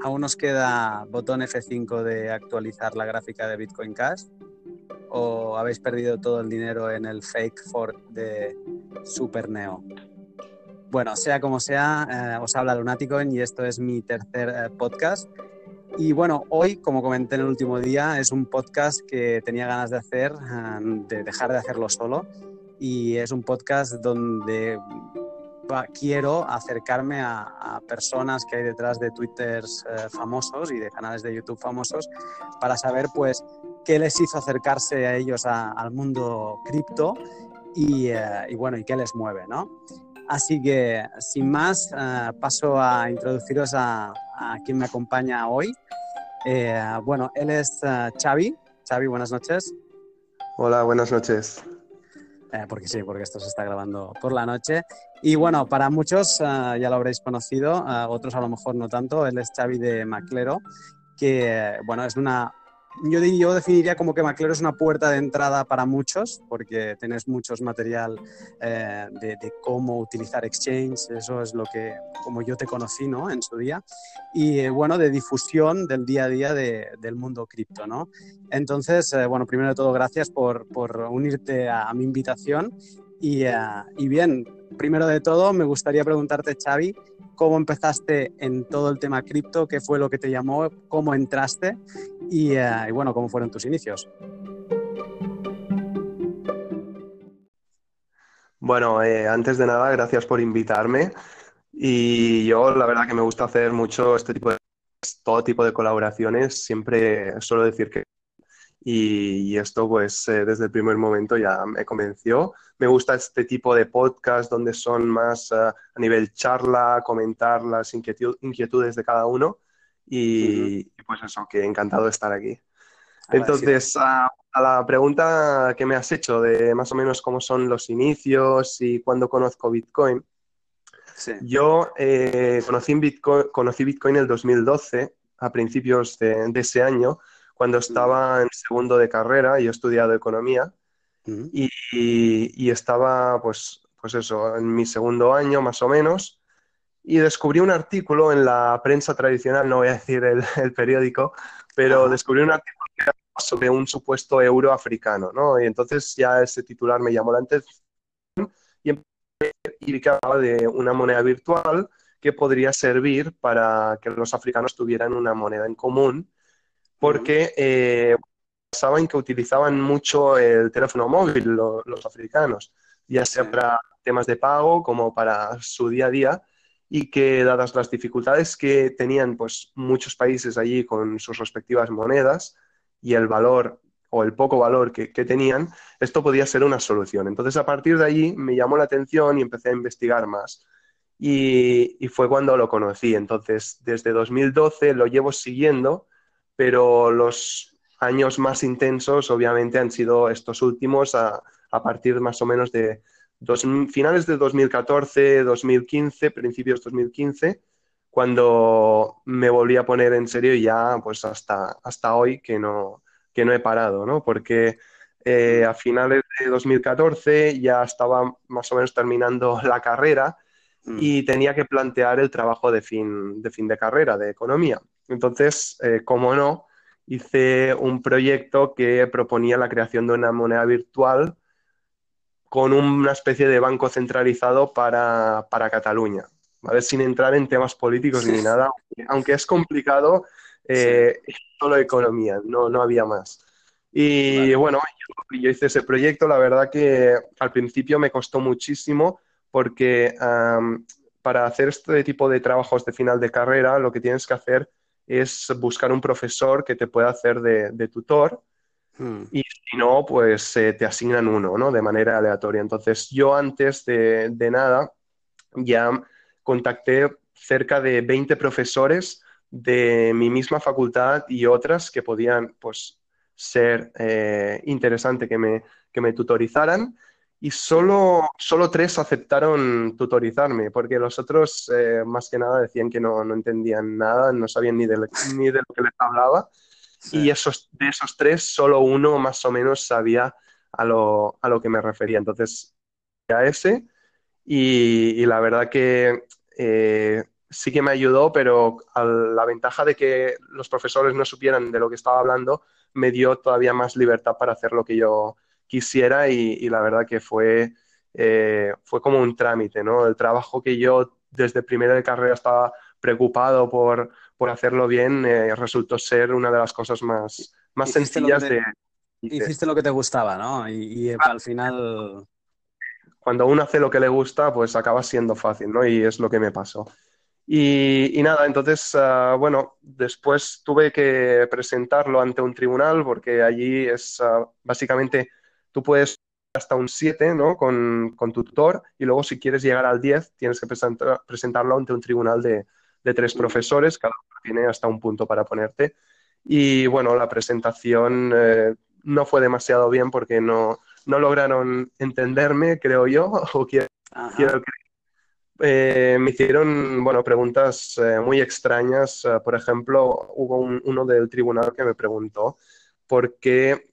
¿Aún nos queda botón F5 de actualizar la gráfica de Bitcoin Cash? ¿O habéis perdido todo el dinero en el fake fork de Superneo? Bueno, sea como sea, eh, os habla Lunaticoin y esto es mi tercer eh, podcast. Y bueno, hoy, como comenté en el último día, es un podcast que tenía ganas de hacer, eh, de dejar de hacerlo solo. Y es un podcast donde quiero acercarme a, personas que hay detrás de twitters eh, famosos y de canales de YouTube famosos para saber pues qué les hizo acercarse a ellos al mundo cripto y, eh, y, bueno, y qué les mueve, ¿no? Así que, sin más, eh, paso a introduciros a, a, quien me acompaña hoy. bueno, él es Xavi. Xavi, buenas noches. Hola, buenas noches. Eh, porque sí, porque esto se está grabando por la noche. Y bueno, para muchos eh, ya lo habréis conocido, eh, otros a lo mejor no tanto, él es Xavi de Maclero, que bueno, es una yo, yo definiría como que Maclero es una puerta de entrada para muchos, porque tenés muchos material eh, de, cómo utilizar Exchange, eso es lo que, como yo te conocí, ¿no? En su día. Y eh, bueno, de difusión del día a día del mundo cripto, ¿no? Entonces, eh, bueno, primero de todo, gracias por, por unirte a, mi invitación. Y, y bien, primero de todo, me gustaría preguntarte, Xavi, cómo empezaste en todo el tema cripto, qué fue lo que te llamó, cómo entraste y, eh, bueno, cómo fueron tus inicios. Bueno, eh, antes de nada, gracias por invitarme. Y yo, la verdad que me gusta hacer mucho este tipo de todo tipo de colaboraciones. Siempre suelo decir que y, esto pues eh, desde el primer momento ya me convenció. Me gusta este tipo de podcast donde son más eh, a nivel charla, comentar las inquietudes de cada uno y, pues eso, que encantado de estar aquí. Entonces, a, la pregunta que me has hecho de más o menos cómo son los inicios y cuándo conozco Bitcoin, yo eh, conocí, Bitcoin, conocí Bitcoin en el 2012, a principios de ese año, cuando estaba en segundo de carrera, yo he estudiado economía y, estaba, pues, pues eso, en mi segundo año más o menos, y descubrí un artículo en la prensa tradicional, no voy a decir el, periódico, pero descubrí un artículo sobre un supuesto euro africano, ¿no? Y entonces ya ese titular me llamó la atención y, y que hablaba de una moneda virtual que podría servir para que los africanos tuvieran una moneda en común porque eh, saben que utilizaban mucho el teléfono móvil los africanos, ya sea para temas de pago como para su día a día, y que dadas las dificultades que tenían pues, muchos países allí con sus respectivas monedas y el valor o el poco valor que, tenían, esto podía ser una solución. Entonces, a partir de allí me llamó la atención y empecé a investigar más. Y, y, fue cuando lo conocí. Entonces, desde 2012 lo llevo siguiendo pero los años más intensos obviamente han sido estos últimos a, partir más o menos de finales de 2014, 2015, principios de 2015, cuando me volví a poner en serio y ya pues hasta, hasta hoy que no, que no he parado, ¿no? Porque eh, a finales de 2014 ya estaba más o menos terminando la carrera mm. y tenía que plantear el trabajo de fin de, fin de carrera, de economía. Entonces, eh, como no, hice un proyecto que proponía la creación de una moneda virtual con una especie de banco centralizado para, Cataluña, ¿vale? sin entrar en temas políticos ni nada, aunque es complicado, eh, solo economía, no, no había más. Y bueno, yo, hice ese proyecto, la verdad que al principio me costó muchísimo porque para hacer este tipo de trabajos de final de carrera lo que tienes que hacer es buscar un profesor que te pueda hacer de, tutor hmm. y si no, pues eh, te asignan uno, ¿no? De manera aleatoria. Entonces, yo antes de, nada ya contacté cerca de 20 profesores de mi misma facultad y otras que podían, pues, ser eh, interesante que me, que me tutorizaran y solo, solo tres aceptaron tutorizarme, porque los otros eh, más que nada decían que no, no, entendían nada, no sabían ni de, ni de lo que les hablaba. Y esos, de esos tres, solo uno más o menos sabía a lo, a lo que me refería. Entonces, a ese, y, y la verdad que eh, sí que me ayudó, pero la ventaja de que los profesores no supieran de lo que estaba hablando me dio todavía más libertad para hacer lo que yo quisiera y, la verdad que fue, eh, fue como un trámite, ¿no? El trabajo que yo desde primera de carrera estaba preocupado por, hacerlo bien eh, resultó ser una de las cosas más, más sencillas de... Hiciste lo que te gustaba, ¿no? Y, al final... Cuando uno hace lo que le gusta, pues acaba siendo fácil, ¿no? Y es lo que me pasó. Y, nada, entonces, ah, bueno, después tuve que presentarlo ante un tribunal porque allí es ah, básicamente, tú puedes hasta un 7, ¿no? Con, tu tutor y luego si quieres llegar al 10 tienes que presentarlo ante un tribunal de, tres profesores, cada uno tiene hasta un punto para ponerte. Y bueno, la presentación eh, no fue demasiado bien porque no, no lograron entenderme, creo yo, o quiero, quiero eh, me hicieron bueno, preguntas eh, muy extrañas. Eh, por ejemplo, hubo uno del tribunal que me preguntó por qué,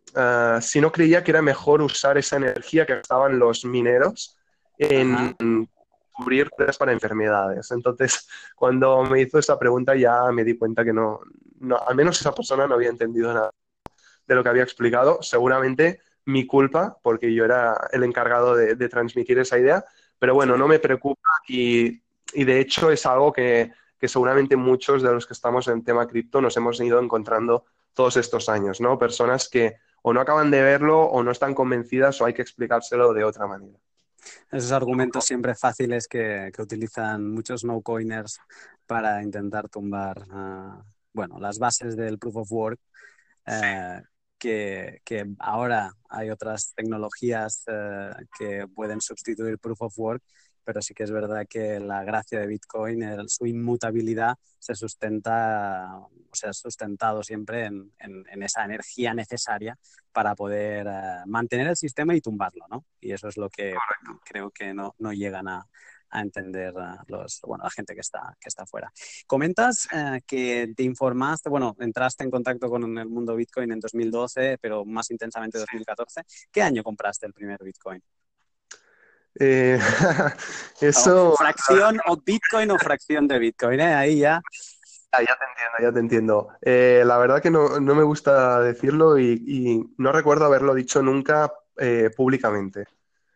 si no creía que era mejor usar esa energía que estaban los mineros en cubrir para enfermedades. Entonces, cuando me hizo esa pregunta ya me di cuenta que no, no, al menos esa persona no había entendido nada de lo que había explicado. Seguramente mi culpa, porque yo era el encargado de transmitir esa idea, pero bueno, no me preocupa y, de hecho es algo que, seguramente muchos de los que estamos en tema cripto nos hemos ido encontrando todos estos años, ¿no? Personas que o no acaban de verlo o no están convencidas o hay que explicárselo de otra manera. Esos argumentos siempre fáciles que, utilizan muchos no-coiners para intentar tumbar, ah, bueno, las bases del proof of work. Eh, que, ahora hay otras tecnologías eh, que pueden sustituir Proof of Work, pero sí que es verdad que la gracia de Bitcoin, su inmutabilidad, se sustenta, o sea, sustentado siempre en, esa energía necesaria para poder eh, mantener el sistema y tumbarlo, ¿no? Y eso es lo que creo que no, no llegan a, a entender a los, bueno, la gente que está, que está fuera. Comentas eh, que te informaste, bueno, entraste en contacto con el mundo Bitcoin en 2012, pero más intensamente en 2014. ¿Qué año compraste el primer Bitcoin? Eh, eso... fracción o Bitcoin o fracción de Bitcoin, ¿eh? Ahí ya... Ah, ya te entiendo, ya te entiendo. Eh, la verdad que no, me gusta decirlo y, no recuerdo haberlo dicho nunca públicamente.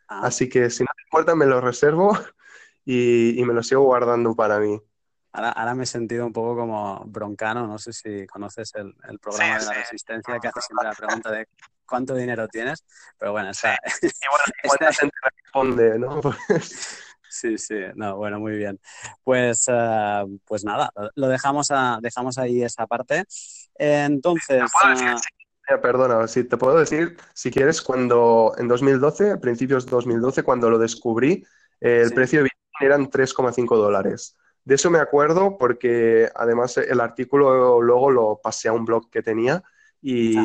Ah. Así que si no te importa, me lo reservo y, me lo sigo guardando para mí. Ahora, me he sentido un poco como broncano, no sé si conoces el, programa de la resistencia que hace siempre la pregunta de cuánto dinero tienes, pero bueno, está... Sí. Igual, gente responde, ¿no? Sí, sí, no, bueno, muy bien. Pues, eh, pues nada, lo dejamos, a, dejamos ahí esa parte. Entonces... Eh, perdona, si te puedo decir, si quieres, cuando en 2012, a principios de 2012, cuando lo descubrí, el precio de eran 3,5 dólares. De eso me acuerdo porque además el artículo luego lo pasé a un blog que tenía y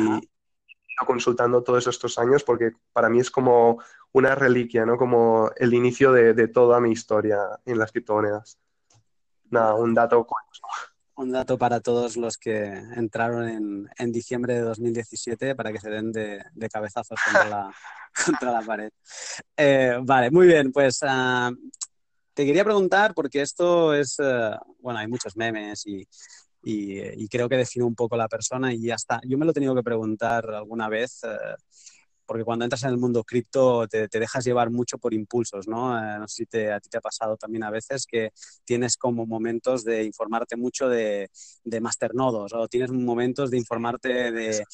consultando todos estos años porque para mí es como una reliquia, ¿no? Como el inicio de, toda mi historia en las criptomonedas. Nada, un dato Un dato para todos los que entraron en, diciembre de 2017 para que se den de, cabezazos contra la, pared. Eh, vale, muy bien, pues ah, te quería preguntar, porque esto es, eh, bueno, hay muchos memes y, y, creo que define un poco la persona y ya está. Yo me lo he tenido que preguntar alguna vez. Eh, porque cuando entras en el mundo cripto te, dejas llevar mucho por impulsos, ¿no? Eh, no sé si te, a ti te ha pasado también a veces que tienes como momentos de informarte mucho de, de masternodos o tienes momentos de informarte de,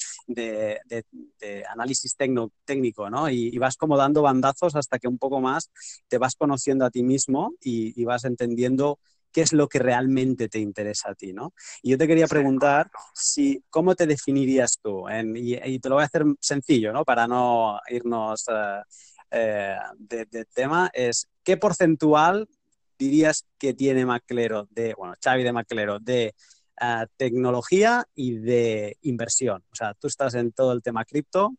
análisis técnico, ¿no? Y, vas como dando bandazos hasta que un poco más te vas conociendo a ti mismo y, y vas entendiendo qué es lo que realmente te interesa a ti, ¿no? Y yo te quería preguntar si, ¿cómo te definirías tú? y, te lo voy a hacer sencillo, ¿no? Para no irnos uh, de, tema, es ¿qué porcentual dirías que tiene Maclero de, bueno, Xavi de Maclero, de eh, tecnología y de inversión? O sea, tú estás en todo el tema cripto.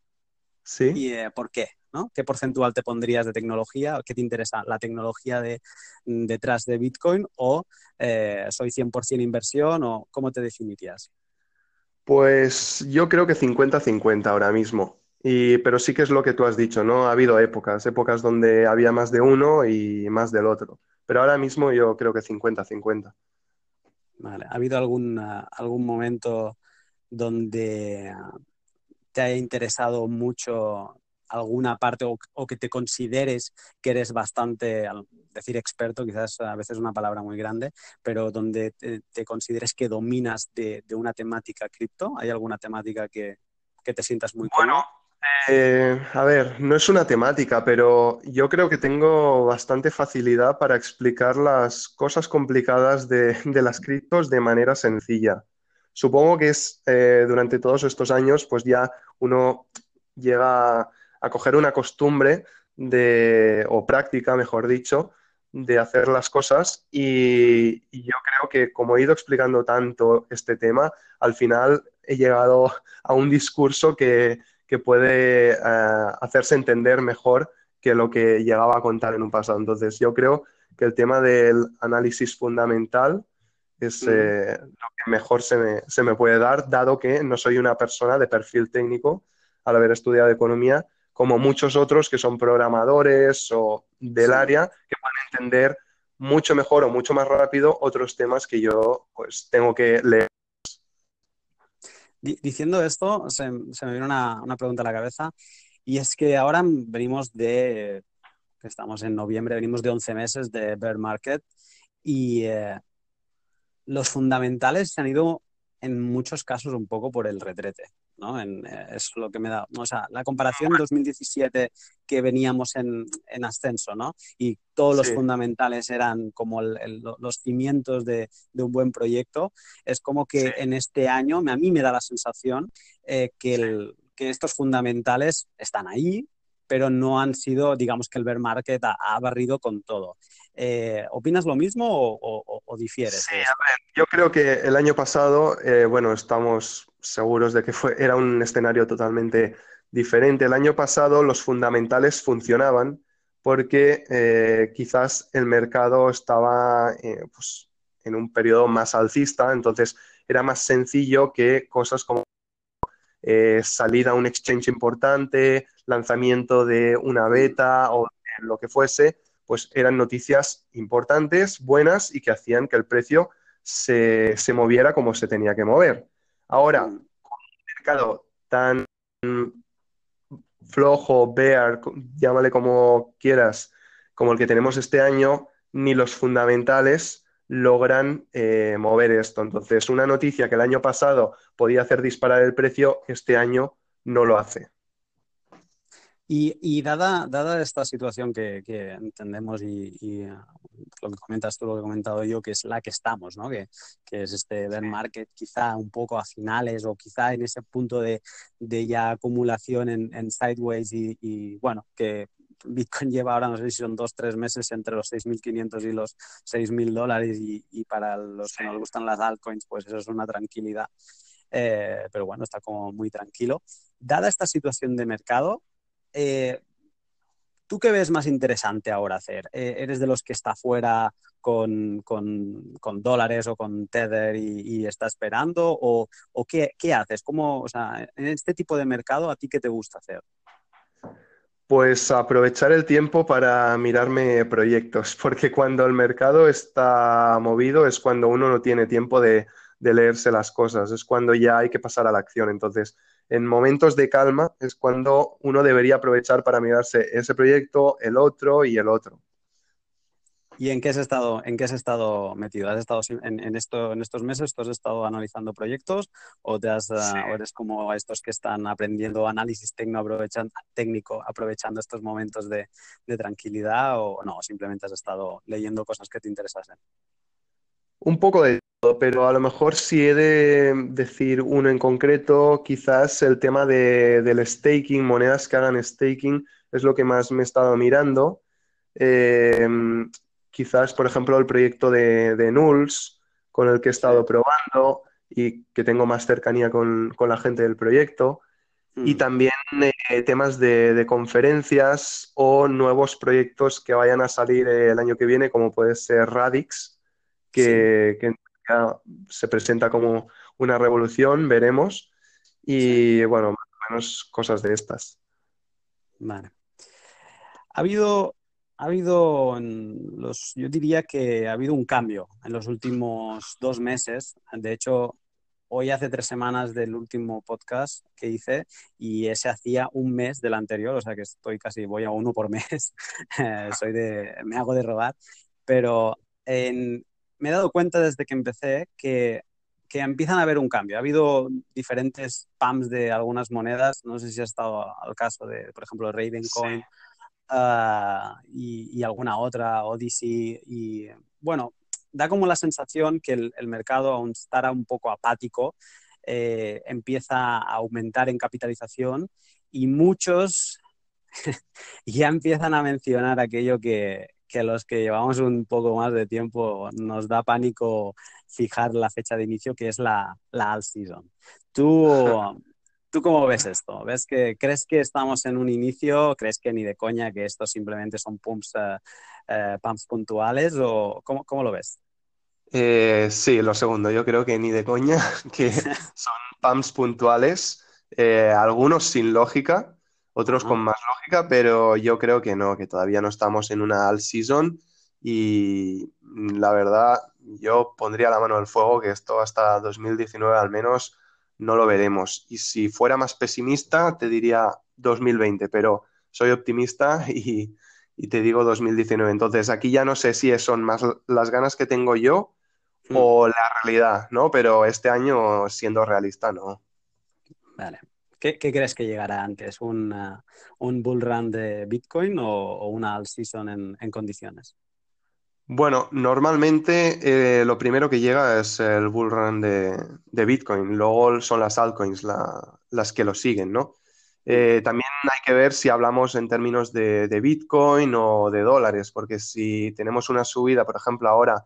Sí. ¿Y por qué? ¿Qué porcentual te pondrías de tecnología? ¿Qué te interesa la tecnología de, mm, detrás de Bitcoin? ¿O eh, soy 100% inversión? ¿O cómo te definirías? Pues yo creo que 50-50 ahora mismo. Y, pero sí que es lo que tú has dicho, ¿no? Ha habido épocas, épocas donde había más de uno y más del otro. Pero ahora mismo yo creo que 50-50. Vale. ¿Ha habido algún, algún momento donde te haya interesado mucho alguna parte o, que te consideres que eres bastante, decir experto, quizás a veces es una palabra muy grande, pero donde te, consideres que dominas de, una temática cripto? ¿Hay alguna temática que, te sientas muy bueno? Eh, a ver, no es una temática, pero yo creo que tengo bastante facilidad para explicar las cosas complicadas de, las criptos de manera sencilla. Supongo que es eh, durante todos estos años, pues ya uno llega a coger una costumbre de, o práctica, mejor dicho, de hacer las cosas y, yo creo que como he ido explicando tanto este tema, al final he llegado a un discurso que, puede eh, hacerse entender mejor que lo que llegaba a contar en un pasado. Entonces yo creo que el tema del análisis fundamental es eh, lo que mejor se me, se me puede dar, dado que no soy una persona de perfil técnico al haber estudiado economía, como muchos otros que son programadores o del área que pueden entender mucho mejor o mucho más rápido otros temas que yo pues tengo que leer. Diciendo esto, se, me viene una, pregunta a la cabeza y es que ahora venimos de, estamos en noviembre, venimos de 11 meses de bear market y eh, los fundamentales se han ido en muchos casos un poco por el retrete. ¿No? En, eh, es lo que me da. O sea, la comparación 2017 que veníamos en, ascenso, ¿no? Y todos los fundamentales eran como los cimientos de, un buen proyecto, es como que en este año a mí me da la sensación eh, que, que estos fundamentales están ahí, pero no han sido, digamos que el bear market ha, barrido con todo. Eh, ¿Opinas lo mismo o, difieres? Sí, a ver, yo creo que el año pasado, eh, bueno, estamos seguros de que fue, era un escenario totalmente diferente. El año pasado los fundamentales funcionaban porque eh, quizás el mercado estaba pues, en un periodo más alcista, entonces era más sencillo que cosas como salida a un exchange importante, lanzamiento de una beta o lo que fuese, pues eran noticias importantes, buenas y que hacían que el precio se, moviera como se tenía que mover. Ahora, mm. con un mercado tan flojo, bear, llámale como quieras, como el que tenemos este año, ni los fundamentales logran eh, mover esto. Entonces, una noticia que el año pasado podía hacer disparar el precio, este año no lo hace. Y, dada, dada esta situación que, entendemos y, uh, lo que comentas tú, lo que he comentado yo, que es la que estamos, ¿no? que, es este bear market quizá un poco a finales o quizá en ese punto de, ya acumulación en, sideways y, bueno, que Bitcoin lleva ahora, no sé si son dos, tres meses entre los 6.500 y los 6.000 dólares y, para los que nos gustan las altcoins, pues eso es una tranquilidad. Eh, pero bueno, está como muy tranquilo. Dada esta situación de mercado, eh, ¿tú qué ves más interesante ahora hacer? Eh, ¿Eres de los que está fuera con, dólares o con Tether y, está esperando? ¿O, qué, haces? ¿Cómo, en este tipo de mercado, ¿a ti qué te gusta hacer? Pues aprovechar el tiempo para mirarme proyectos, porque cuando el mercado está movido es cuando uno no tiene tiempo de, de leerse las cosas, es cuando ya hay que pasar a la acción. Entonces, en momentos de calma es cuando uno debería aprovechar para mirarse ese proyecto, el otro y el otro. ¿Y en qué has estado, en qué has estado metido? ¿Has estado en, esto, en estos meses? ¿Tú has estado analizando proyectos o, te has, ah, eres como estos que están aprendiendo análisis técnico aprovechando, técnico, aprovechando estos momentos de, de tranquilidad o no? Simplemente has estado leyendo cosas que te interesasen. Un poco de todo, pero a lo mejor si he de decir uno en concreto, quizás el tema de, del staking, monedas que hagan staking, es lo que más me he estado mirando. Em, quizás, por ejemplo, el proyecto de, de, Nulls, con el que he estado probando y que tengo más cercanía con, la gente del proyecto. Y mm. también eh, temas de, conferencias o nuevos proyectos que vayan a salir el año que viene, como puede ser Radix, que, se presenta como una revolución, veremos. Y bueno, más o menos cosas de estas. Vale. Ha habido, ha habido, los, yo diría que ha habido un cambio en los últimos dos meses. De hecho, hoy hace tres semanas del último podcast que hice y ese hacía un mes del anterior, o sea que estoy casi, voy a uno por mes, soy de, me hago de robar, pero me he dado cuenta desde que empecé que, que empiezan a haber un cambio. Ha habido diferentes pumps de algunas monedas, no sé si ha estado al caso de, por ejemplo, Ravencoin. Ah, y, alguna otra, Odyssey, y bueno, da como la sensación que el, mercado, aún estará un poco apático, eh, empieza a aumentar en capitalización y muchos ya empiezan a mencionar aquello que, que los que llevamos un poco más de tiempo nos da pánico fijar la fecha de inicio, que es la, la all season. ¿Tú, ¿Tú cómo ves esto? ¿Ves que, ¿Crees que estamos en un inicio? ¿Crees que ni de coña que esto simplemente son pumps, eh, eh, pumps puntuales? ¿O cómo, cómo lo ves? Eh, sí, lo segundo. Yo creo que ni de coña, que son pumps puntuales, algunos sin lógica, otros con más lógica, pero yo creo que no, que todavía no estamos en una all season y la verdad, yo pondría la mano al fuego que esto hasta 2019 al menos no lo veremos. Y si fuera más pesimista, te diría 2020, pero soy optimista y, te digo 2019. Entonces, aquí ya no sé si son más las ganas que tengo yo hmm. o la realidad, ¿no? Pero este año, siendo realista, no. Vale. ¿Qué, crees que llegará antes? ¿Un, un bull run de Bitcoin o, una all season en condiciones? Bueno, normalmente eh, lo primero que llega es el bull run de, Bitcoin, luego son las altcoins las que lo siguen, ¿no? Eh, también hay que ver si hablamos en términos de, Bitcoin o de dólares, porque si tenemos una subida, por ejemplo, ahora,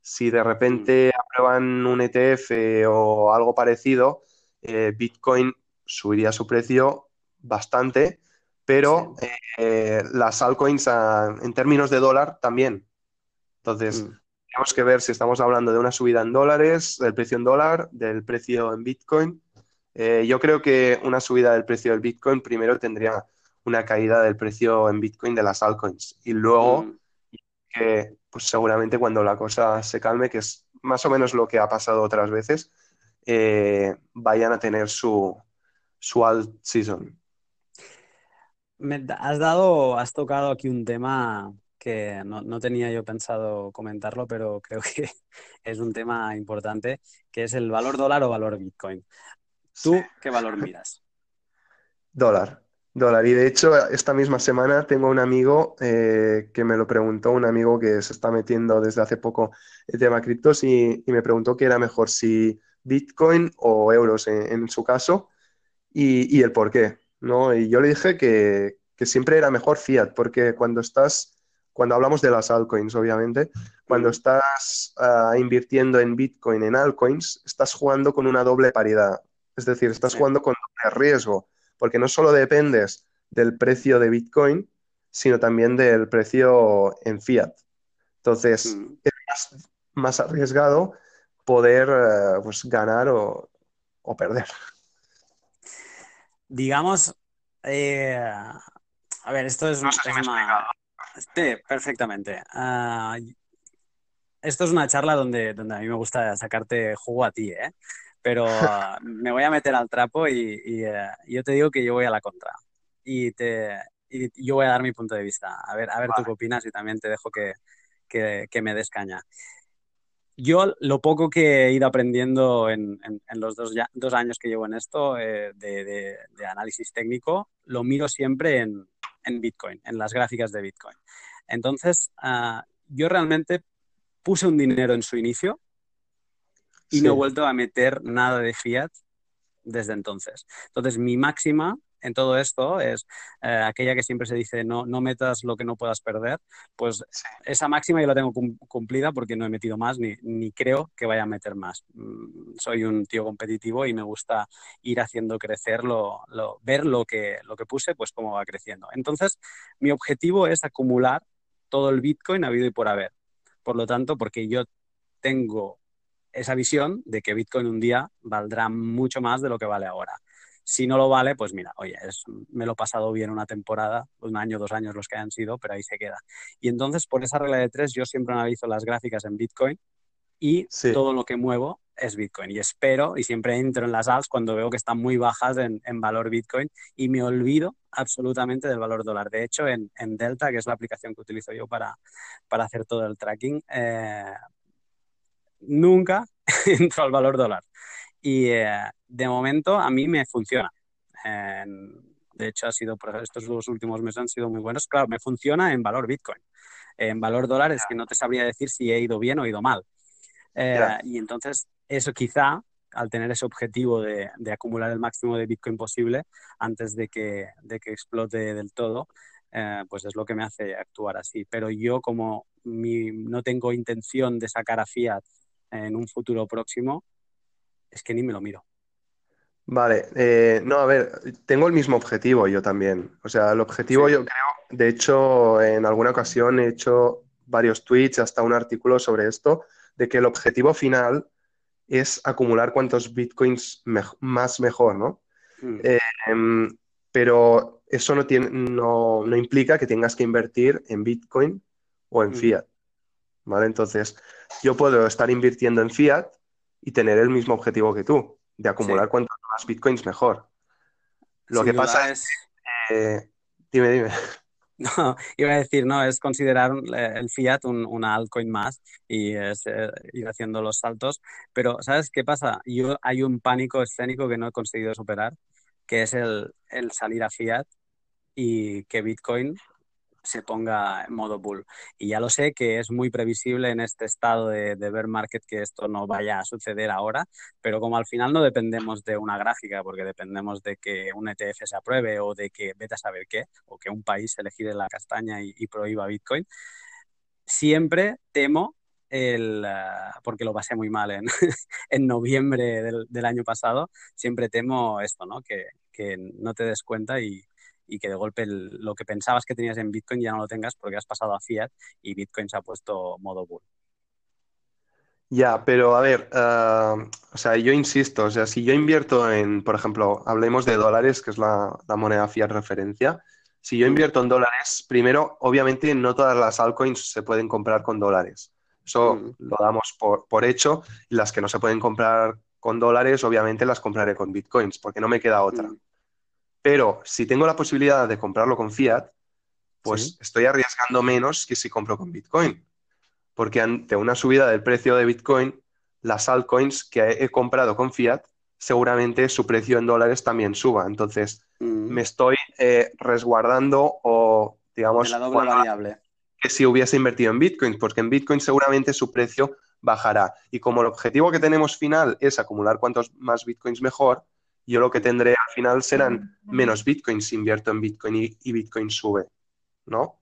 si de repente mm. aprueban un ETF o algo parecido, eh, Bitcoin subiría su precio bastante, pero las altcoins en términos de dólar también. Entonces, mm. tenemos que ver si estamos hablando de una subida en dólares, del precio en dólar, del precio en Bitcoin. Eh, yo creo que una subida del precio del Bitcoin primero tendría una caída del precio en Bitcoin de las altcoins y luego mm. que pues seguramente cuando la cosa se calme, que es más o menos lo que ha pasado otras veces, eh, vayan a tener su, su alt season. Me has dado, has tocado aquí un tema que no, tenía yo pensado comentarlo, pero creo que es un tema importante, que es el valor dólar o valor Bitcoin. ¿Tú qué valor miras? Dólar, dólar. Y de hecho, esta misma semana tengo un amigo eh, que me lo preguntó, un amigo que se está metiendo desde hace poco el tema criptos y, me preguntó qué era mejor, si Bitcoin o euros en, su caso y, el por qué. ¿no? Y yo le dije que, que siempre era mejor fiat, porque cuando estás cuando hablamos de las altcoins, obviamente, cuando estás ah, invirtiendo en Bitcoin, en altcoins, estás jugando con una doble paridad. Es decir, estás jugando con doble riesgo, porque no solo dependes del precio de Bitcoin, sino también del precio en fiat. Entonces, mm. es más, arriesgado poder eh, pues, ganar o, perder. Digamos, eh, a ver, esto es, Sí, perfectamente. Ah, esto es una charla donde, donde a mí me gusta sacarte jugo a ti, ¿eh? Pero me voy a meter al trapo y, eh, yo te digo que yo voy a la contra. Y, te, yo voy a dar mi punto de vista. A ver, a ver tú qué opinas y también te dejo que, que, me des caña. Yo lo poco que he ido aprendiendo en, en, los dos, dos, años que llevo en esto eh, de, de, análisis técnico, lo miro siempre en, en Bitcoin, en las gráficas de Bitcoin. Entonces, ah, yo realmente puse un dinero en su inicio y no he vuelto a meter nada de fiat desde entonces. Entonces, mi máxima en todo esto es eh, aquella que siempre se dice no, no metas lo que no puedas perder, pues esa máxima yo la tengo cumplida porque no he metido más ni, ni creo que vaya a meter más. Mm, soy un tío competitivo y me gusta ir haciendo crecer, lo, ver lo que, lo que puse, pues cómo va creciendo. Entonces, mi objetivo es acumular todo el Bitcoin habido y por haber. Por lo tanto, porque yo tengo esa visión de que Bitcoin un día valdrá mucho más de lo que vale ahora. Si no lo vale, pues mira, oye, me lo he pasado bien una temporada, un año, dos años, los que hayan sido, pero ahí se queda. Y entonces, por esa regla de tres, yo siempre analizo las gráficas en Bitcoin y todo lo que muevo es Bitcoin. Y espero, y siempre entro en las alts cuando veo que están muy bajas en, valor Bitcoin y me olvido absolutamente del valor dólar. De hecho, en, Delta, que es la aplicación que utilizo yo para, para hacer todo el tracking, eh, nunca entro al valor dólar. Y eh, de momento a mí me funciona. de hecho, ha sido, estos dos últimos meses han sido muy buenos. Claro, me funciona en valor Bitcoin. En valor dólar es que no te sabría decir si he ido bien o he ido mal. Eh, y entonces, eso quizá, al tener ese objetivo de, acumular el máximo de Bitcoin posible antes de que, de que explote del todo, eh, pues es lo que me hace actuar así. Pero yo como no tengo intención de sacar a Fiat en un futuro próximo, es que ni me lo miro. Vale, eh, no, a ver, tengo el mismo objetivo yo también. O sea, el objetivo yo creo, de hecho, en alguna ocasión he hecho varios tweets, hasta un artículo sobre esto, de que el objetivo final es acumular cuantos bitcoins más mejor, ¿no? Mm. Em, pero eso no, tiene, no, implica que tengas que invertir en bitcoin o en mm. fiat, ¿vale? Entonces, yo puedo estar invirtiendo en fiat y tener el mismo objetivo que tú, de acumular cuantos más bitcoins mejor. Lo que pasa es... Eh, dime, dime. No, iba a decir, no, es considerar eh, el fiat un, una altcoin más y es eh, ir haciendo los saltos. Pero, ¿sabes qué pasa? Yo hay un pánico escénico que no he conseguido superar, que es el, el salir a fiat y que Bitcoin se ponga en modo bull. Y ya lo sé que es muy previsible en este estado de, de bear market que esto no vaya a suceder ahora, pero como al final no dependemos de una gráfica, porque dependemos de que un ETF se apruebe o de que vete a saber qué, o que un país se la castaña y, prohíba Bitcoin, siempre temo el, ah, porque lo pasé muy mal en, en noviembre del, del, año pasado, siempre temo esto, ¿no? Que, que no te des cuenta y, y que de golpe lo que pensabas que tenías en Bitcoin ya no lo tengas porque has pasado a fiat y Bitcoin se ha puesto modo bull. Ya, pero a ver, ah, o sea, yo insisto, o sea, si yo invierto en, por ejemplo, hablemos de dólares, que es la, moneda fiat referencia, si yo invierto en dólares, primero, obviamente no todas las altcoins se pueden comprar con dólares. Eso mm. lo damos por, por, hecho y las que no se pueden comprar con dólares, obviamente las compraré con bitcoins, porque no me queda otra. Mm. Pero si tengo la posibilidad de comprarlo con fiat, pues estoy arriesgando menos que si compro con Bitcoin. Porque ante una subida del precio de Bitcoin, las altcoins que he comprado con fiat, seguramente su precio en dólares también suba. Entonces, mm. me estoy eh, resguardando o, digamos, la doble variable. que si hubiese invertido en Bitcoin, porque en Bitcoin seguramente su precio bajará. Y como el objetivo que tenemos final es acumular cuantos más Bitcoins mejor, yo lo que tendré al final serán menos bitcoins si invierto en bitcoin y, bitcoin sube, ¿no?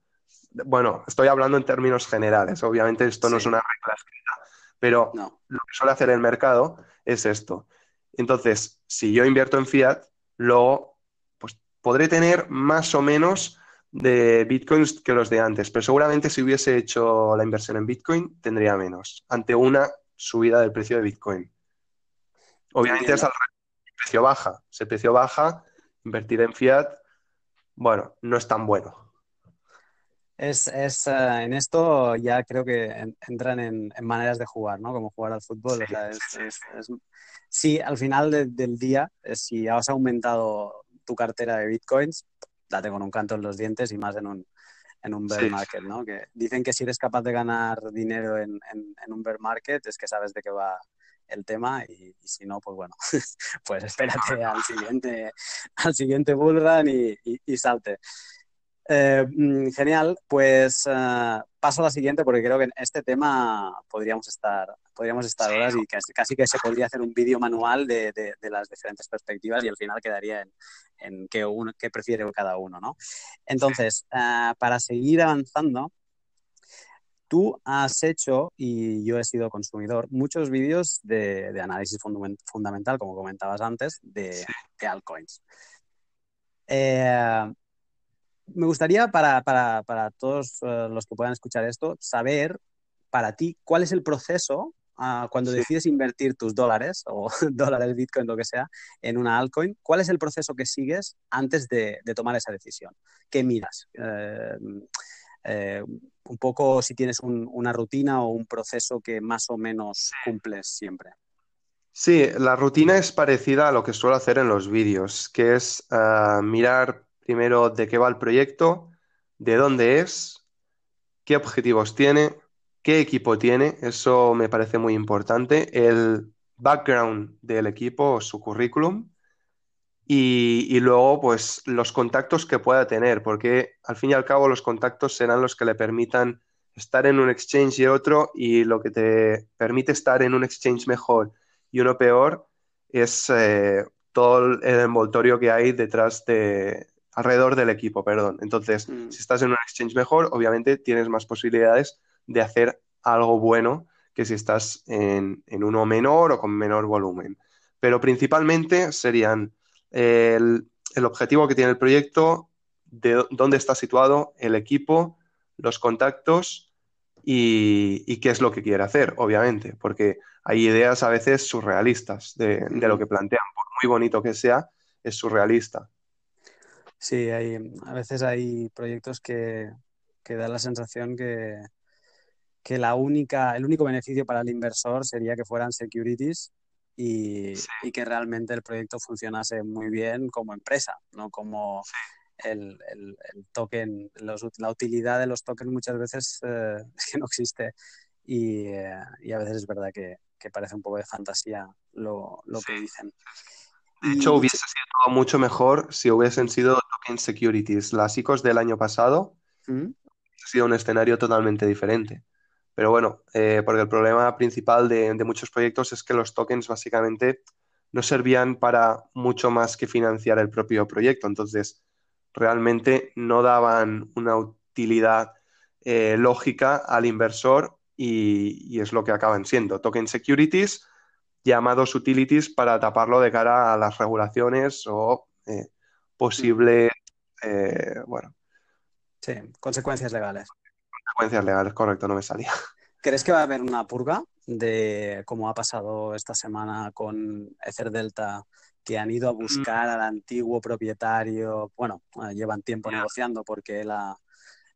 Bueno, estoy hablando en términos generales, obviamente esto no es una regla escrita, pero lo que suele hacer el mercado es esto. Entonces, si yo invierto en fiat, luego pues, podré tener más o menos de bitcoins que los de antes, pero seguramente si hubiese hecho la inversión en bitcoin tendría menos ante una subida del precio de bitcoin. Obviamente es al precio baja. El precio baja, invertir en fiat, bueno, no es tan bueno. Es, es eh, en esto ya creo que entran en, maneras de jugar, ¿no? Como jugar al fútbol. Sí, al final del día, si has aumentado tu cartera de bitcoins, date con un canto en los dientes y más en un, en un bear market, ¿no? Que dicen que si eres capaz de ganar dinero en, en, un bear market es que sabes de qué va, el tema y, si no, pues bueno, pues espérate al siguiente, al siguiente bullrun y, y, salte. Eh, mm, genial, pues uh, paso a la siguiente porque creo que en este tema podríamos estar, podríamos estar horas y casi, que se podría hacer un vídeo manual de, de, las diferentes perspectivas y al final quedaría en, en qué, uno, qué prefiere cada uno, ¿no? Entonces, uh, para seguir avanzando, Tú has hecho, y yo he sido consumidor, muchos vídeos de, análisis fundamental, como comentabas antes, de, altcoins. Eh, me gustaría para, todos eh, los que puedan escuchar esto, saber para ti cuál es el proceso ah, cuando decides invertir tus dólares o dólares, Bitcoin, lo que sea, en una altcoin, ¿cuál es el proceso que sigues antes de, tomar esa decisión? ¿Qué miras? Eh, eh, un poco si tienes una rutina o un proceso que más o menos cumples siempre. Sí, la rutina es parecida a lo que suelo hacer en los vídeos, que es ah, mirar primero de qué va el proyecto, de dónde es, qué objetivos tiene, qué equipo tiene, eso me parece muy importante, el background del equipo, su currículum, y, luego pues los contactos que pueda tener, porque al fin y al cabo los contactos serán los que le permitan estar en un exchange y otro, y lo que te permite estar en un exchange mejor y uno peor es eh, todo el envoltorio que hay detrás de, alrededor del equipo, perdón. Entonces, mm. si estás en un exchange mejor, obviamente tienes más posibilidades de hacer algo bueno que si estás en, uno menor o con menor volumen. Pero principalmente serían el, objetivo que tiene el proyecto, de dónde está situado el equipo, los contactos y, qué es lo que quiere hacer, obviamente, porque hay ideas a veces surrealistas de, de, lo que plantean, por muy bonito que sea, es surrealista. Sí, hay, a veces hay proyectos que, que da la sensación que, que la única, el único beneficio para el inversor sería que fueran securities y, y que realmente el proyecto funcionase muy bien como empresa, no como el, el, el, token, la utilidad de los tokens muchas veces eh, es que no existe y, eh, y, a veces es verdad que, que, parece un poco de fantasía lo, lo que dicen. De hecho, hubiese sido todo mucho mejor si hubiesen sido token securities. Las ICOs del año pasado ¿Mm? ha sido un escenario totalmente diferente. Pero bueno, eh, porque el problema principal de, muchos proyectos es que los tokens básicamente no servían para mucho más que financiar el propio proyecto. Entonces, realmente no daban una utilidad eh, lógica al inversor y, y, es lo que acaban siendo. Token securities llamados utilities para taparlo de cara a las regulaciones o eh, posible, eh, bueno. Sí, consecuencias legales. Consecuencias legales, correcto, no me salía. ¿Crees que va a haber una purga de cómo ha pasado esta semana con Ether Delta, que han ido a buscar mm. al antiguo propietario? Bueno, llevan tiempo negociando porque la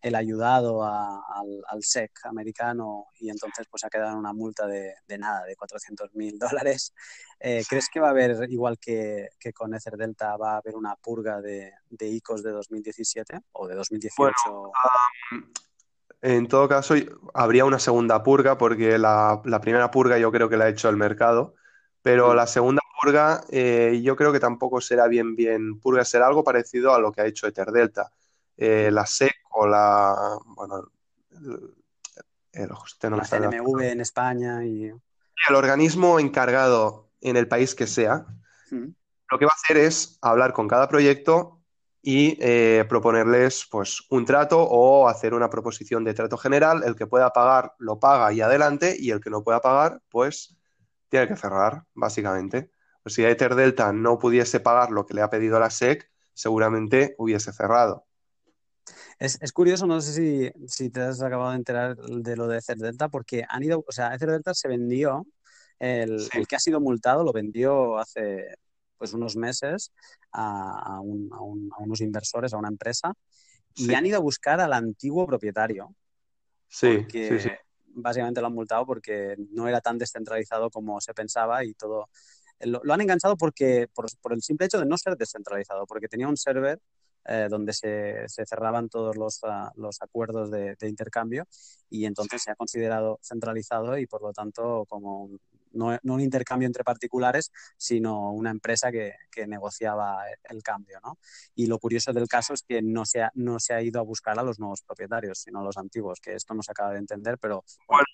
el ayudado al, SEC americano y entonces pues ha quedado una multa de, nada, de 400 mil dólares. Eh, ¿Crees que va a haber, igual que, con Ether Delta, va a haber una purga de, ICOs de 2017 o de 2018? En todo caso, habría una segunda purga porque la, primera purga yo creo que la ha hecho el mercado, pero la segunda purga eh, yo creo que tampoco será bien, bien purga, será algo parecido a lo que ha hecho Ether Delta. Eh, la SEC o la. Bueno, el, la CNMV en España y. El organismo encargado en el país que sea, lo que va a hacer es hablar con cada proyecto y eh, proponerles pues, un trato o hacer una proposición de trato general. El que pueda pagar lo paga y adelante, y el que no pueda pagar, pues tiene que cerrar, básicamente. Pues si Ether Delta no pudiese pagar lo que le ha pedido la SEC, seguramente hubiese cerrado. Es, curioso, no sé si, te has acabado de enterar de lo de Ether Delta, porque han ido, o sea, Ether Delta se vendió, el, que ha sido multado lo vendió hace pues unos meses a, unos inversores, a una empresa, y han ido a buscar al antiguo propietario. Sí, sí, sí. Básicamente lo han multado porque no era tan descentralizado como se pensaba y todo. Lo, han enganchado porque, por, por, el simple hecho de no ser descentralizado, porque tenía un server eh, donde se, cerraban todos los, ah, los acuerdos de, intercambio y entonces se ha considerado centralizado y por lo tanto como no, un intercambio entre particulares, sino una empresa que, negociaba el cambio. ¿no? Y lo curioso del caso es que no se, ha, no se ha ido a buscar a los nuevos propietarios, sino a los antiguos, que esto no se acaba de entender, pero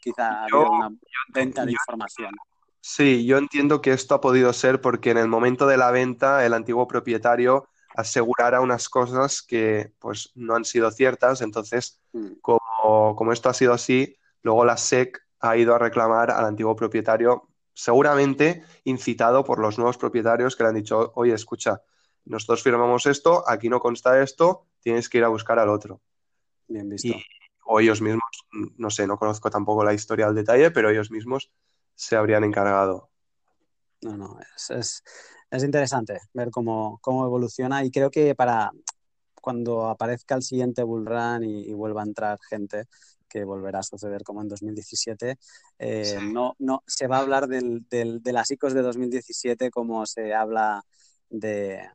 quizá ha habido una venta de información. Sí, yo entiendo que esto ha podido ser porque en el momento de la venta el antiguo propietario asegurara unas cosas que pues no han sido ciertas. Entonces, mm. como, esto ha sido así, luego la SEC ha ido a reclamar al antiguo propietario, seguramente incitado por los nuevos propietarios que le han dicho, oye, escucha, nosotros firmamos esto, aquí no consta esto, tienes que ir a buscar al otro. Bien visto. o ellos mismos, no sé, no conozco tampoco la historia al detalle, pero ellos mismos se habrían encargado. No, no, es, interesante ver cómo, cómo, evoluciona y creo que para cuando aparezca el siguiente bull run y, vuelva a entrar gente, que volverá a suceder como en 2017, eh, no, no, se va a hablar del, del, de las ICOs de 2017 como se habla de,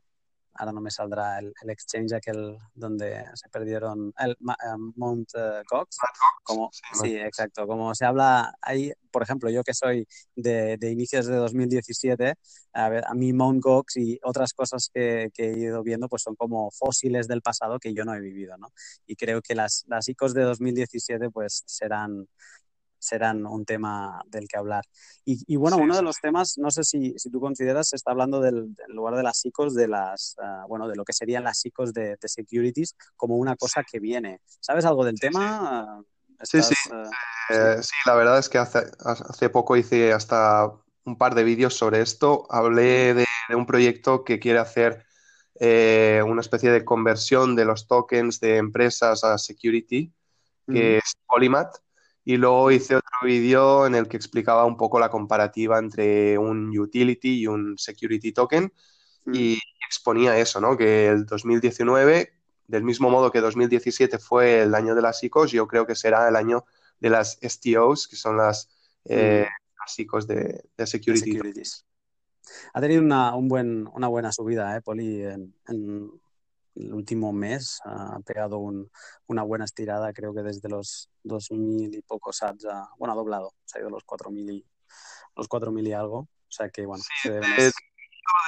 ahora no me saldrá el, exchange aquel donde se perdieron el eh, Mount uh, Gox, como sí, exacto. Como se habla ahí por ejemplo yo que soy de, de inicios de 2017 a, ver, a mí Mount Gox y otras cosas que, que, he ido viendo pues son como fósiles del pasado que yo no he vivido no y creo que las las ICOs de 2017 pues serán serán un tema del que hablar. Y, bueno, uno de los temas, no sé si, si, tú consideras, se está hablando del, lugar de las SICOs, de las, uh, bueno, de lo que serían las SICOs de, de, securities, como una cosa que viene. ¿Sabes algo del tema? Sí, sí. Uh, sí, la verdad es que hace, hace poco hice hasta un par de vídeos sobre esto. Hablé de, de un proyecto que quiere hacer eh, una especie de conversión de los tokens de empresas a security, que es Polymath. Y luego hice otro vídeo en el que explicaba un poco la comparativa entre un utility y un security token y exponía eso, ¿no? Que el 2019, del mismo modo que 2017 fue el año de las ICOs, yo creo que será el año de las STOs, que son las, eh, ICOs de, security. Ha tenido una, un buen, una buena subida, ¿eh, Poli, en, el último mes ha pegado una buena estirada, creo que desde los 2.000 y pocos ads, bueno, ha doblado, se ha ido los 4.000 y, los 4.000 y algo. O sea que, bueno,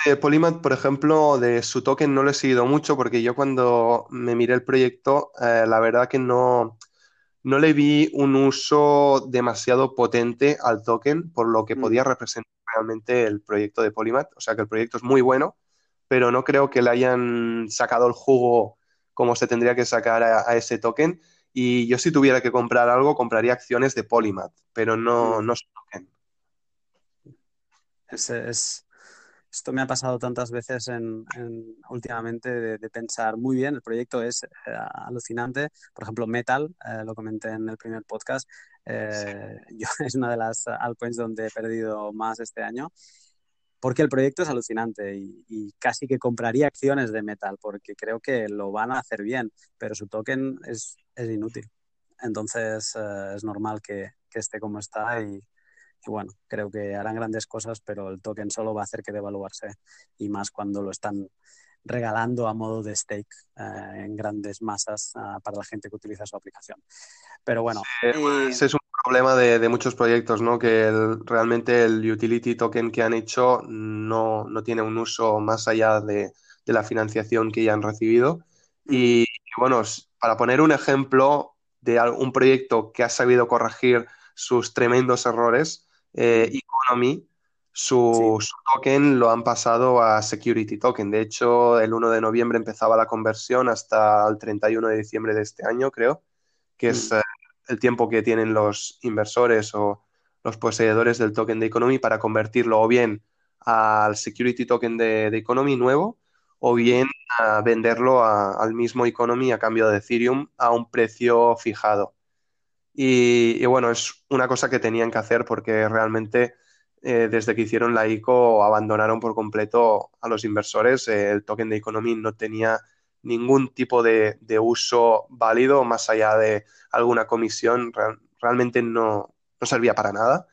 de Polymath, por ejemplo, de su token no lo he seguido mucho porque yo cuando me miré el proyecto, eh, la verdad que no, no le vi un uso demasiado potente al token por lo que mm. podía representar realmente el proyecto de Polymath. O sea que el proyecto es muy bueno, pero no creo que le hayan sacado el jugo como se tendría que sacar a, ese token. Y yo si tuviera que comprar algo, compraría acciones de Polymath, pero no, mm. no su token. Es, esto me ha pasado tantas veces en, últimamente de, pensar muy bien, el proyecto es eh, alucinante. Por ejemplo, Metal, eh, lo comenté en el primer podcast, eh, yo, es una de las altcoins donde he perdido más este año porque el proyecto es alucinante y, casi que compraría acciones de Metal porque creo que lo van a hacer bien, pero su token es, es inútil. Entonces eh, es normal que, que, esté como está y, bueno, creo que harán grandes cosas, pero el token solo va a hacer que devaluarse y más cuando lo están regalando a modo de stake eh, en grandes masas uh, para la gente que utiliza su aplicación. Pero bueno. ese es un problema de, muchos proyectos, ¿no? Que realmente el utility token que han hecho no, no tiene un uso más allá de, de, la financiación que ya han recibido. Y, y, bueno, para poner un ejemplo de un proyecto que ha sabido corregir sus tremendos errores, eh, Economy, su, su, token lo han pasado a Security Token. De hecho, el 1 de noviembre empezaba la conversión hasta el 31 de diciembre de este año, creo, que es mm. eh, el tiempo que tienen los inversores o los poseedores del token de Economy para convertirlo o bien al Security Token de, Economy nuevo o bien a venderlo al mismo Economy a cambio de Ethereum a un precio fijado. Y, bueno, es una cosa que tenían que hacer porque realmente eh, desde que hicieron la ICO abandonaron por completo a los inversores. Eh, el token de Economy no tenía ningún tipo de, uso válido más allá de alguna comisión. realmente no, servía para nada.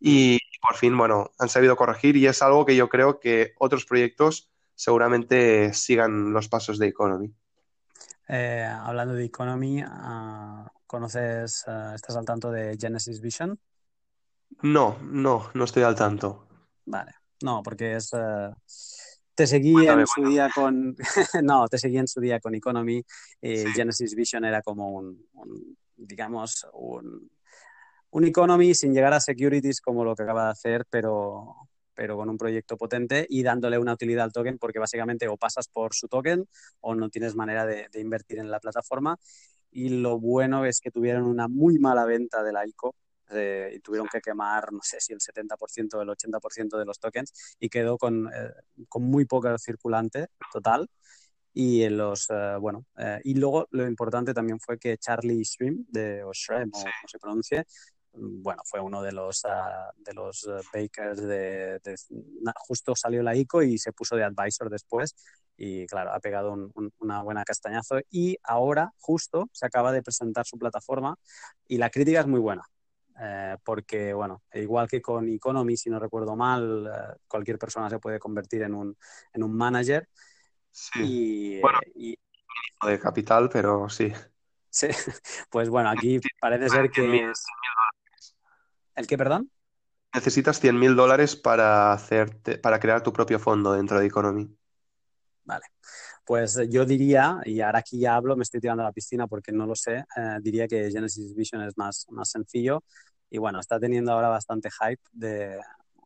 Y, por fin, bueno, han sabido corregir y es algo que yo creo que otros proyectos seguramente sigan los pasos de Economy. Eh, hablando de Economy, ah, ¿conoces, ah, estás al tanto de Genesis Vision? No, no, no estoy al tanto. Vale, no, porque es... Eh, te seguí en su día con... no, te seguí en su día con Economy. y Genesis Vision era como un, digamos, un, un Economy sin llegar a Securities como lo que acaba de hacer, pero, pero con un proyecto potente y dándole una utilidad al token, porque básicamente o pasas por su token o no tienes manera de, de invertir en la plataforma. Y lo bueno es que tuvieron una muy mala venta de la ICO, y tuvieron que quemar, no sé si el 70% o el 80% de los tokens y quedó con, eh, con muy poca circulante total. Y en los, eh, bueno, eh, y luego lo importante también fue que Charlie Stream, de, o Shrem, o como se pronuncie, bueno, fue uno de los, ah, de los eh, bakers de, Justo salió la ICO y se puso de advisor después y claro, ha pegado una buena castañazo y ahora justo se acaba de presentar su plataforma y la crítica es muy buena. Eh, porque, bueno, igual que con Economy, si no recuerdo mal, eh, cualquier persona se puede convertir en un, en un manager. Sí. bueno, y, de capital, pero sí. Sí, pues bueno, aquí parece ser que... ¿El qué, perdón? Necesitas 100.000 dólares para, hacerte, para crear tu propio fondo dentro de Economy. Vale. Pues yo diría, y ahora aquí ya hablo, me estoy tirando a la piscina porque no lo sé, eh, diría que Genesis Vision es más, más sencillo y bueno, está teniendo ahora bastante hype de,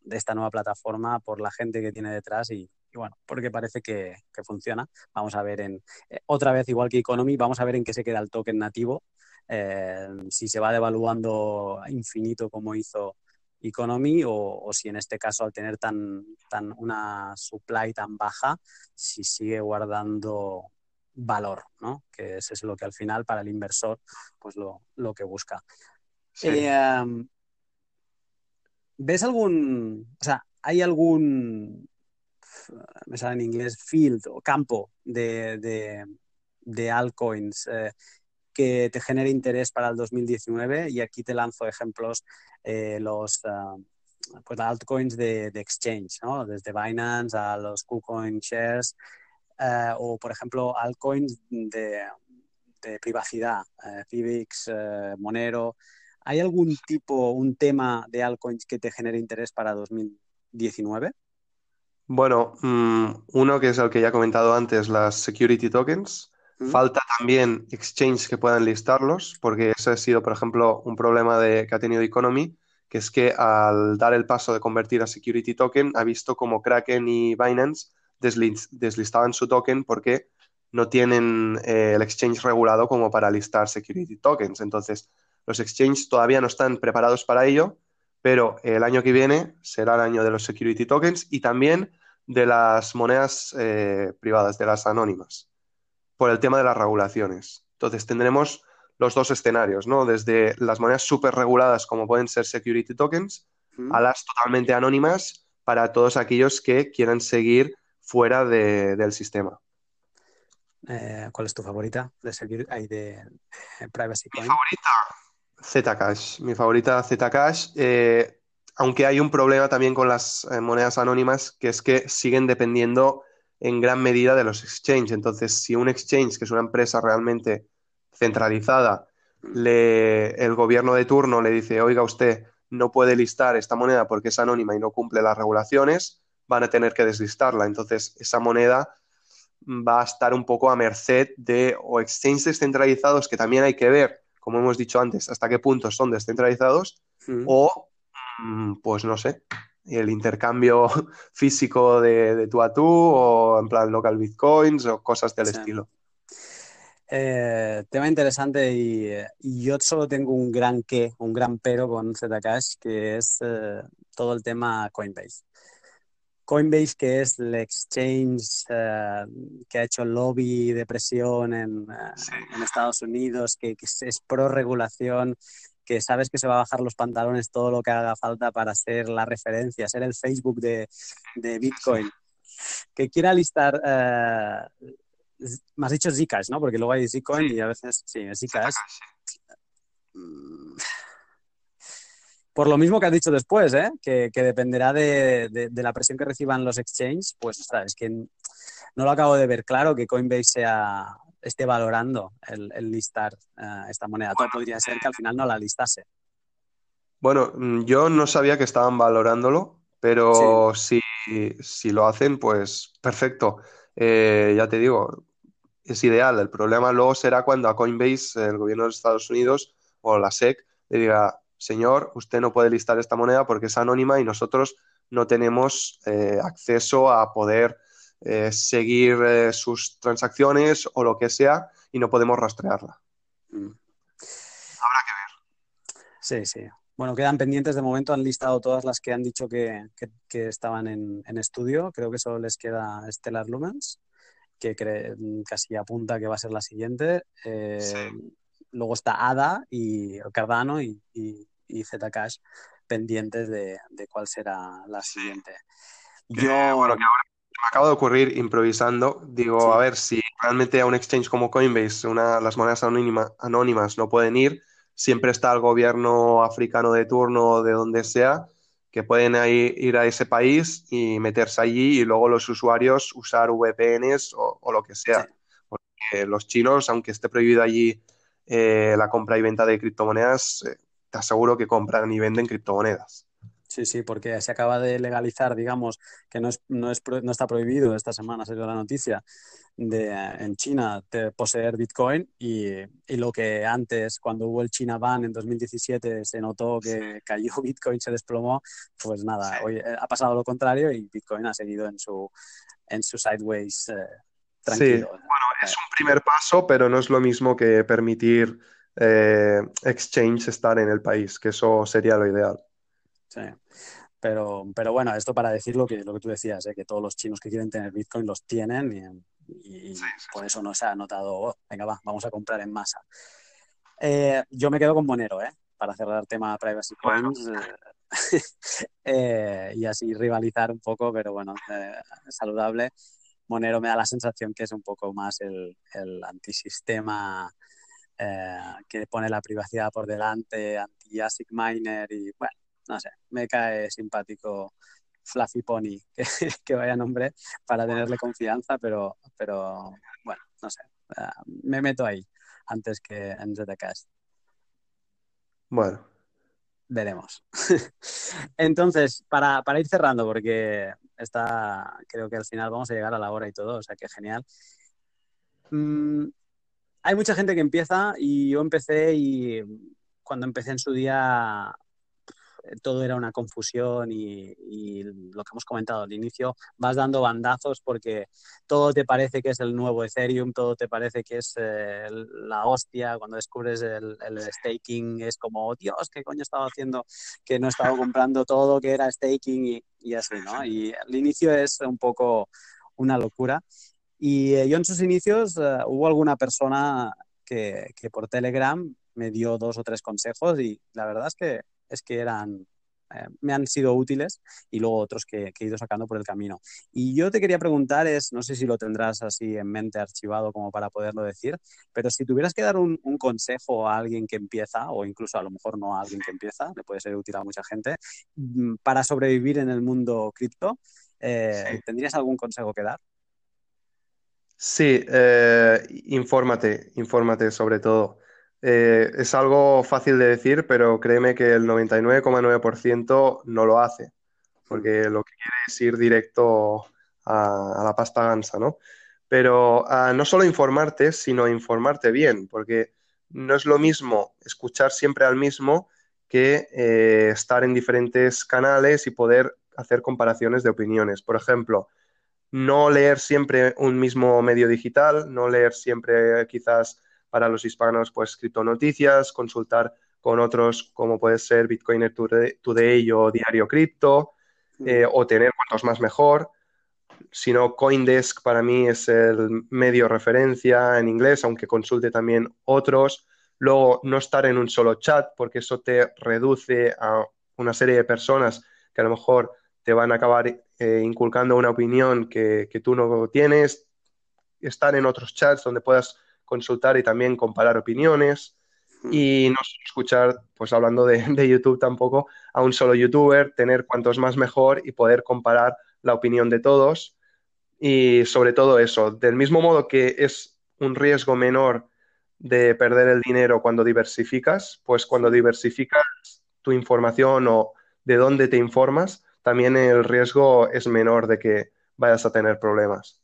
de esta nueva plataforma por la gente que tiene detrás y, bueno, porque parece que, que, funciona. Vamos a ver en, eh, otra vez, igual que Economy, vamos a ver en qué se queda el token nativo, eh, si se va devaluando infinito como hizo Economy o, si en este caso al tener tan, tan una supply tan baja, si sigue guardando valor, ¿no? Que ese es lo que al final para el inversor pues lo, lo que busca. Eh, ¿Ves algún, o sea, hay algún, me sale en inglés, field o campo de, de, de altcoins eh, que te genere interés para el 2019 y aquí te lanzo ejemplos, eh, los uh, pues altcoins de, exchange, ¿no? desde Binance a los KuCoin Shares uh, o, por ejemplo, altcoins de, privacidad, uh, Monero. ¿Hay algún tipo, un tema de altcoins que te genere interés para 2019? Bueno, mm, uno que es el que ya he comentado antes, las security tokens. Falta también exchanges que puedan listarlos, porque ese ha sido, por ejemplo, un problema de, que ha tenido Economy, que es que al dar el paso de convertir a security token, ha visto como Kraken y Binance deslistaban su token porque no tienen eh, el exchange regulado como para listar security tokens. Entonces, los exchanges todavía no están preparados para ello, pero el año que viene será el año de los security tokens y también de las monedas eh, privadas, de las anónimas por el tema de las regulaciones. Entonces tendremos los dos escenarios, ¿no? Desde las monedas súper reguladas como pueden ser security tokens a las totalmente anónimas para todos aquellos que quieran seguir fuera del sistema. Eh, ¿Cuál es tu favorita de, de Privacy Coin? Mi favorita, Zcash. Mi favorita Zcash. Eh, aunque hay un problema también con las eh, monedas anónimas, que es que siguen dependiendo en gran medida de los exchanges. Entonces, si un exchange, que es una empresa realmente centralizada, le, el gobierno de turno le dice, oiga usted, no puede listar esta moneda porque es anónima y no cumple las regulaciones, van a tener que deslistarla. Entonces, esa moneda va a estar un poco a merced de o exchanges descentralizados que también hay que ver, como hemos dicho antes, hasta qué punto son descentralizados, o, mm, pues no sé, el intercambio físico de, tú a tú o en plan local bitcoins o cosas del estilo. Eh, tema interesante y, yo solo tengo un gran qué, un gran pero con Zcash, que es eh, todo el tema Coinbase. Coinbase, que es el exchange eh, que ha hecho lobby de presión en, en Estados Unidos, que, que es pro regulación, que sabes que se va a bajar los pantalones todo lo que haga falta para ser la referencia, ser el Facebook de, Bitcoin. Que quiera listar, eh, me has dicho Zcash, ¿no? Porque luego hay Zcoin y a veces, sí, Zcash. Mm. Por lo mismo que has dicho después, ¿eh? que, dependerá de, la presión que reciban los exchanges, pues es que no lo acabo de ver claro que Coinbase sea, esté valorando el, listar eh, esta moneda. Todo podría ser que al final no la listase. Bueno, mm, yo no sabía que estaban valorándolo, pero si, lo hacen, pues perfecto. Eh, ya te digo, es ideal. El problema luego será cuando a Coinbase, el gobierno de Estados Unidos o la SEC, le diga, señor, usted no puede listar esta moneda porque es anónima y nosotros no tenemos eh, acceso a poder eh, seguir eh, sus transacciones o lo que sea y no podemos rastrearla. Mm. Habrá que ver. Sí, sí. Bueno, quedan pendientes de momento, han listado todas las que han dicho que, estaban en, estudio. Creo que solo les queda Stellar Lumens, que casi apunta que va a ser la siguiente. Eh, luego está ADA y Cardano y, y Zcash pendientes de, cuál será la siguiente. Yo, bueno, que ahora me acaba de ocurrir improvisando, digo, a ver si realmente a un exchange como Coinbase, una, las monedas anónimas no pueden ir, siempre está el gobierno africano de turno o de donde sea, que pueden ir a ese país y meterse allí y luego los usuarios usar VPNs o, lo que sea. Porque los chinos, aunque esté prohibido allí eh, la compra y venta de criptomonedas, eh, te aseguro que compran y venden criptomonedas. Sí, sí, porque se acaba de legalizar, digamos, que no, es, no, es, no está prohibido, esta semana ha salido la noticia, de, en China de poseer Bitcoin y, y, lo que antes, cuando hubo el China Ban en 2017, se notó que cayó Bitcoin, se desplomó, pues nada, hoy eh, ha pasado lo contrario y Bitcoin ha seguido en su, en su sideways eh, tranquilo. Sí, bueno, es un primer paso, pero no es lo mismo que permitir eh, exchange estar en el país, que eso sería lo ideal. Sí. Pero, pero bueno, esto para decir lo que, lo que tú decías, ¿eh? que todos los chinos que quieren tener Bitcoin los tienen y, por eso no se ha notado, oh, venga, va, vamos a comprar en masa. Eh, yo me quedo con Monero, ¿eh? para cerrar el tema Privacy Coins eh, y así rivalizar un poco, pero bueno, saludable. Monero me da la sensación que es un poco más el, el antisistema que pone la privacidad por delante, anti-ASIC miner y bueno, no sé, me cae simpático Fluffy Pony, que, vaya nombre, para tenerle confianza, pero, pero bueno, no sé, eh, me meto ahí antes que en Zcast. Bueno. Veremos. Entonces, para, ir cerrando, porque está, creo que al final vamos a llegar a la hora y todo, o sea que genial. Mm, hay mucha gente que empieza y yo empecé y cuando empecé en su día todo era una confusión y, lo que hemos comentado al inicio, vas dando bandazos porque todo te parece que es el nuevo Ethereum, todo te parece que es eh, la hostia, cuando descubres el, staking es como, Dios, ¿qué coño estaba haciendo? Que no estaba comprando todo, que era staking y, así, ¿no? Y al inicio es un poco una locura. Y eh, yo en sus inicios eh, hubo alguna persona que, que por Telegram me dio dos o tres consejos y la verdad es que es que eran, eh, me han sido útiles y luego otros que, he ido sacando por el camino. Y yo te quería preguntar, es, no sé si lo tendrás así en mente archivado como para poderlo decir, pero si tuvieras que dar un, consejo a alguien que empieza, o incluso a lo mejor no a alguien que empieza, le puede ser útil a mucha gente, mm, para sobrevivir en el mundo cripto, eh, ¿tendrías algún consejo que dar? Sí, eh, infórmate, infórmate sobre todo. Eh, es algo fácil de decir, pero créeme que el 99,9% no lo hace, porque lo que quiere es ir directo a, la pasta gansa, ¿no? Pero ah, no solo informarte, sino informarte bien, porque no es lo mismo escuchar siempre al mismo que eh, estar en diferentes canales y poder hacer comparaciones de opiniones. Por ejemplo, no leer siempre un mismo medio digital, no leer siempre quizás para los hispanos, pues noticias, consultar con otros como puede ser Bitcoiner Today o Diario Cripto, mm. eh, o tener cuantos más mejor. Si no, Coindesk para mí es el medio referencia en inglés, aunque consulte también otros. Luego, no estar en un solo chat, porque eso te reduce a una serie de personas que a lo mejor te van a acabar eh, inculcando una opinión que, que, tú no tienes. Estar en otros chats donde puedas consultar y también comparar opiniones hmm. y no escuchar, pues hablando de, YouTube tampoco, a un solo youtuber, tener cuantos más mejor y poder comparar la opinión de todos. Y sobre todo eso, del mismo modo que es un riesgo menor de perder el dinero cuando diversificas, pues cuando diversificas tu información o de dónde te informas, también el riesgo es menor de que vayas a tener problemas.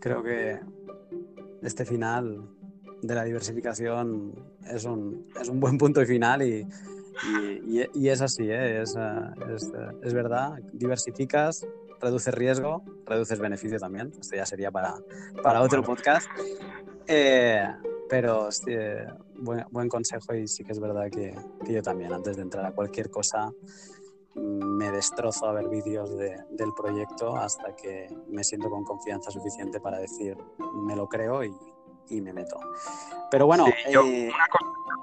Creo que este final de la diversificación es un, es un buen punto de final y, y, es así, ¿eh? es, es, es, verdad, diversificas, reduces riesgo, reduces beneficio también, esto ya sería para, para otro podcast, eh, pero buen, buen, consejo y sí que es verdad que, que yo también, antes de entrar a cualquier cosa, me destrozo a ver vídeos del proyecto hasta que me siento con confianza suficiente para decir me lo creo y, y me meto. Pero bueno, eh,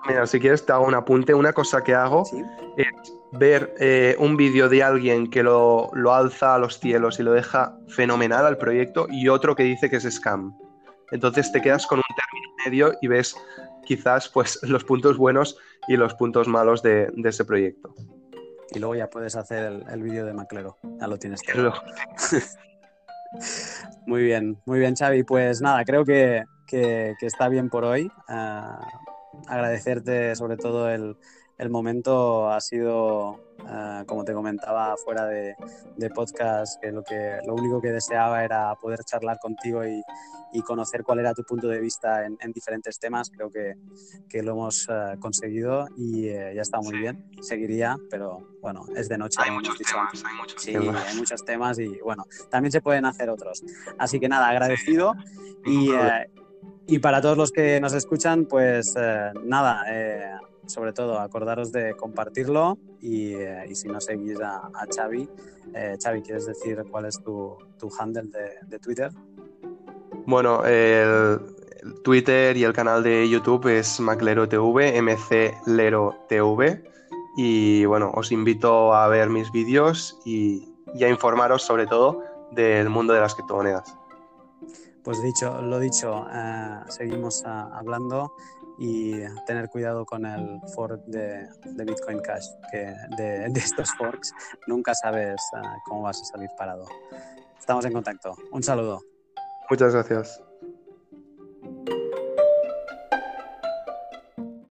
mira, si quieres te hago un apunte. Una cosa que hago es ver eh, un vídeo de alguien que lo, lo, alza a los cielos y lo deja fenomenal al proyecto y otro que dice que es scam. Entonces te quedas con un término medio y ves quizás pues los puntos buenos y los puntos malos de, ese proyecto. Y luego ya puedes hacer el, vídeo de Maclero. Ya lo tienes todo. muy bien, muy bien, Xavi. Pues nada, creo que, está bien por hoy. Ah, agradecerte sobre todo el, el momento ha sido, ah, como te comentaba, fuera de, podcast, que lo, que lo único que deseaba era poder charlar contigo y, conocer cuál era tu punto de vista en, diferentes temas. Creo que, lo hemos ah, conseguido y eh, ya está muy bien. Seguiría, pero bueno, es de noche. Hay muchos temas, hay muchos sí, hay muchos temas y bueno, también se pueden hacer otros. Así que nada, agradecido y... Eh, y para todos los que nos escuchan, pues eh, nada, sobre todo acordaros de compartirlo y, eh, si no seguís a, Xavi, eh, Xavi, ¿quieres decir cuál es tu, handle de, Twitter? Bueno, el, Twitter y el canal de YouTube es MacleroTV, MCLeroTV y bueno, os invito a ver mis vídeos y, a informaros sobre todo del mundo de las criptomonedas. Pues dicho, lo dicho, eh, seguimos hablando y tener cuidado con el fork de, Bitcoin Cash, que de, estos forks nunca sabes ah, cómo vas a salir parado. Estamos en contacto. Un saludo. Muchas gracias.